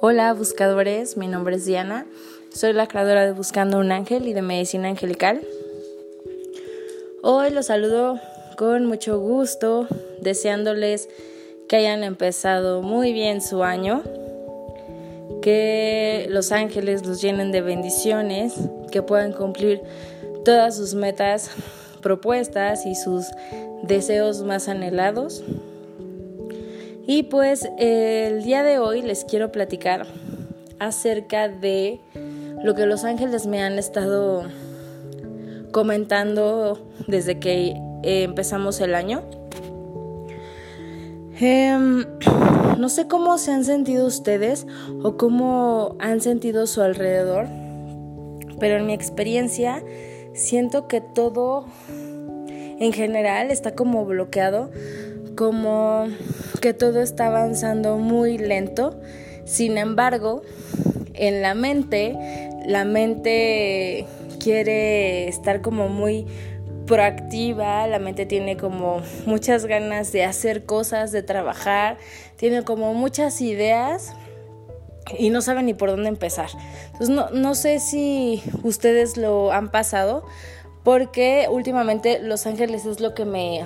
Hola buscadores, mi nombre es Diana, soy la creadora de Buscando un Ángel y de Medicina Angelical. Hoy los saludo con mucho gusto, deseándoles que hayan empezado muy bien su año, que los ángeles los llenen de bendiciones, que puedan cumplir todas sus metas propuestas y sus deseos más anhelados. Y pues el día de hoy les quiero platicar acerca de lo que los ángeles me han estado comentando desde que eh, empezamos el año. Em, no sé cómo se han sentido ustedes o cómo han sentido su alrededor, pero en mi experiencia siento que todo en general está como bloqueado como que todo está avanzando muy lento. Sin embargo, en la mente, la mente quiere estar como muy proactiva, la mente tiene como muchas ganas de hacer cosas, de trabajar, tiene como muchas ideas y no sabe ni por dónde empezar. Entonces no, no sé si ustedes lo han pasado, porque últimamente Los Ángeles es lo que me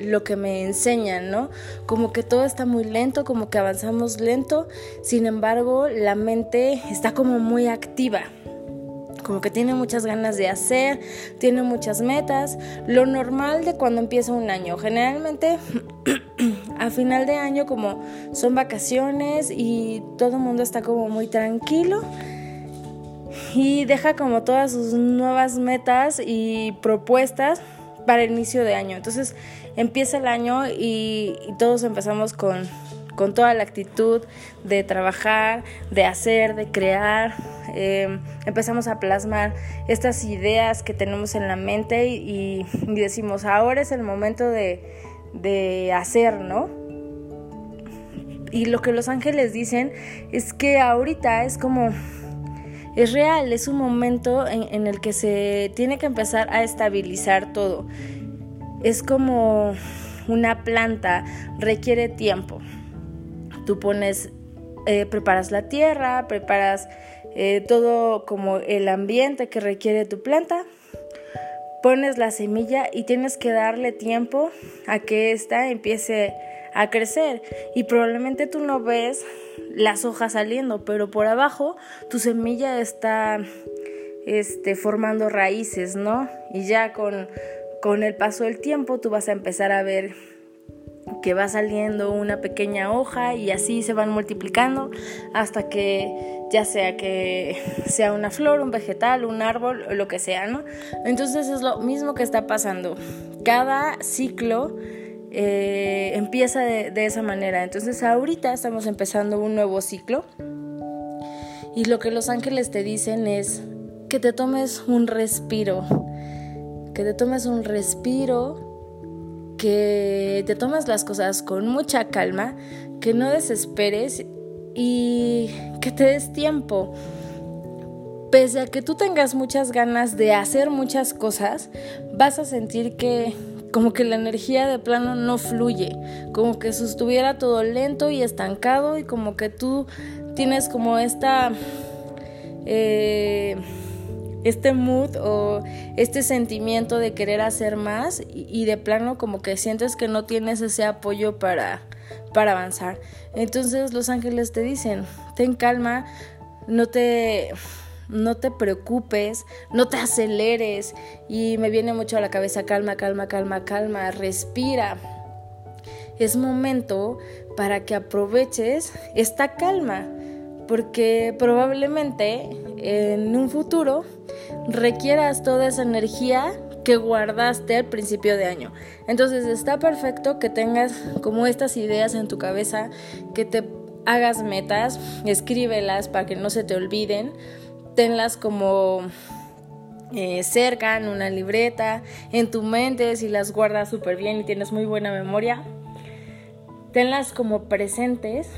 lo que me enseñan, ¿no? Como que todo está muy lento, como que avanzamos lento, sin embargo la mente está como muy activa, como que tiene muchas ganas de hacer, tiene muchas metas, lo normal de cuando empieza un año. Generalmente a final de año como son vacaciones y todo el mundo está como muy tranquilo y deja como todas sus nuevas metas y propuestas para el inicio de año. Entonces empieza el año y, todos empezamos con, con, toda la actitud de trabajar, de hacer, de crear. Em, empezamos a plasmar estas ideas que tenemos en la mente y, decimos, ahora es el momento de, de hacer, ¿no? Y lo que los ángeles dicen es que ahorita es como es real, es un momento en, el que se tiene que empezar a estabilizar todo. Es como una planta, requiere tiempo. Tú pones, eh, preparas la tierra, preparas eh, todo como el ambiente que requiere tu planta, pones la semilla y tienes que darle tiempo a que ésta empiece a crecer y probablemente tú no ves las hojas saliendo, pero por abajo tu semilla está este, formando raíces, ¿no? Y ya con, con el paso del tiempo tú vas a empezar a ver que va saliendo una pequeña hoja y así se van multiplicando hasta que ya sea que sea una flor, un vegetal, un árbol, lo que sea, ¿no? Entonces es lo mismo que está pasando. Cada ciclo eh, empieza de, de esa manera. Entonces ahorita estamos empezando un nuevo ciclo y lo que los ángeles te dicen es que te tomes un respiro, que te tomes un respiro, que te tomes las cosas con mucha calma, que no desesperes y que te des tiempo. Pese a que tú tengas muchas ganas de hacer muchas cosas, vas a sentir que como que la energía de plano no fluye, como que estuviera todo lento y estancado y como que tú tienes como esta, eh, este mood o este sentimiento de querer hacer más y, de plano como que sientes que no tienes ese apoyo para, para avanzar. Entonces los ángeles te dicen, ten calma, no te no te preocupes, no te aceleres. Y me viene mucho a la cabeza, calma, calma, calma, calma, respira. Es momento para que aproveches esta calma, porque probablemente en un futuro requieras toda esa energía que guardaste al principio de año. Entonces está perfecto que tengas como estas ideas en tu cabeza, que te hagas metas, escríbelas para que no se te olviden tenlas como eh, cerca en una libreta, en tu mente, si las guardas súper bien y tienes muy buena memoria, tenlas como presentes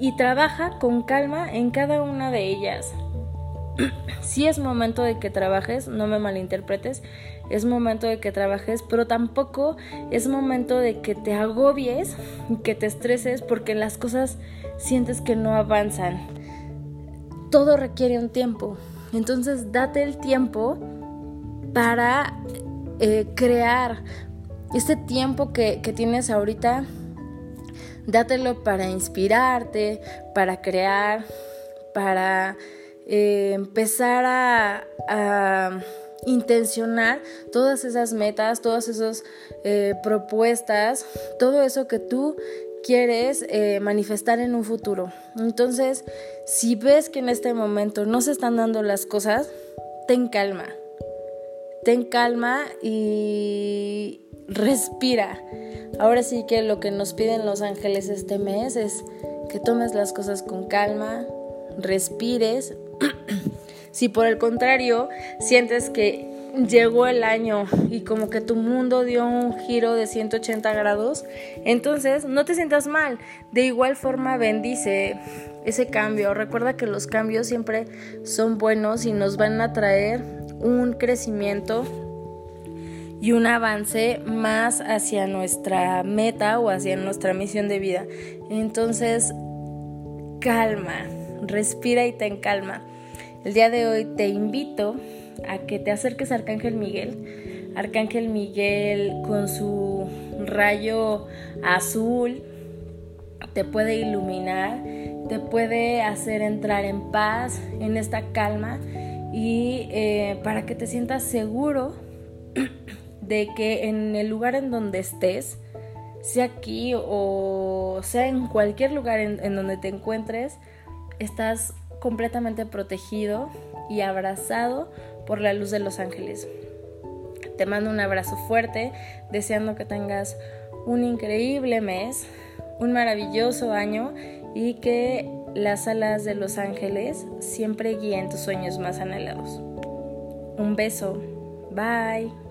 y trabaja con calma en cada una de ellas. Si es momento de que trabajes, no me malinterpretes, es momento de que trabajes, pero tampoco es momento de que te agobies que te estreses porque las cosas sientes que no avanzan. Todo requiere un tiempo. Entonces date el tiempo para eh, crear este tiempo que, que tienes ahorita. Dátelo para inspirarte, para crear, para eh, empezar a, intencionar todas esas metas, todas esas eh, propuestas, todo eso que tú quieres eh, manifestar en un futuro. Entonces, si ves que en este momento no se están dando las cosas, ten calma. Ten calma y respira. Ahora sí que lo que nos piden los ángeles este mes es que tomes las cosas con calma, respires. Si por el contrario sientes que llegó el año y como que tu mundo dio un giro de 180 grados, entonces no te sientas mal. De igual forma bendice ese cambio. Recuerda que los cambios siempre son buenos y nos van a traer un crecimiento y un avance más hacia nuestra meta o hacia nuestra misión de vida. Entonces, calma, respira y ten calma. El día de hoy te invito a que te acerques a Arcángel Miguel. Arcángel Miguel con su rayo azul te puede iluminar, te puede hacer entrar en paz, en esta calma y eh, para que te sientas seguro de que en el lugar en donde estés, sea aquí o sea en cualquier lugar en donde te encuentres, estás completamente protegido y abrazado por la luz de los ángeles. Te mando un abrazo fuerte, deseando que tengas un increíble mes, un maravilloso año y que las alas de los ángeles siempre guíen tus sueños más anhelados. Un beso. Bye.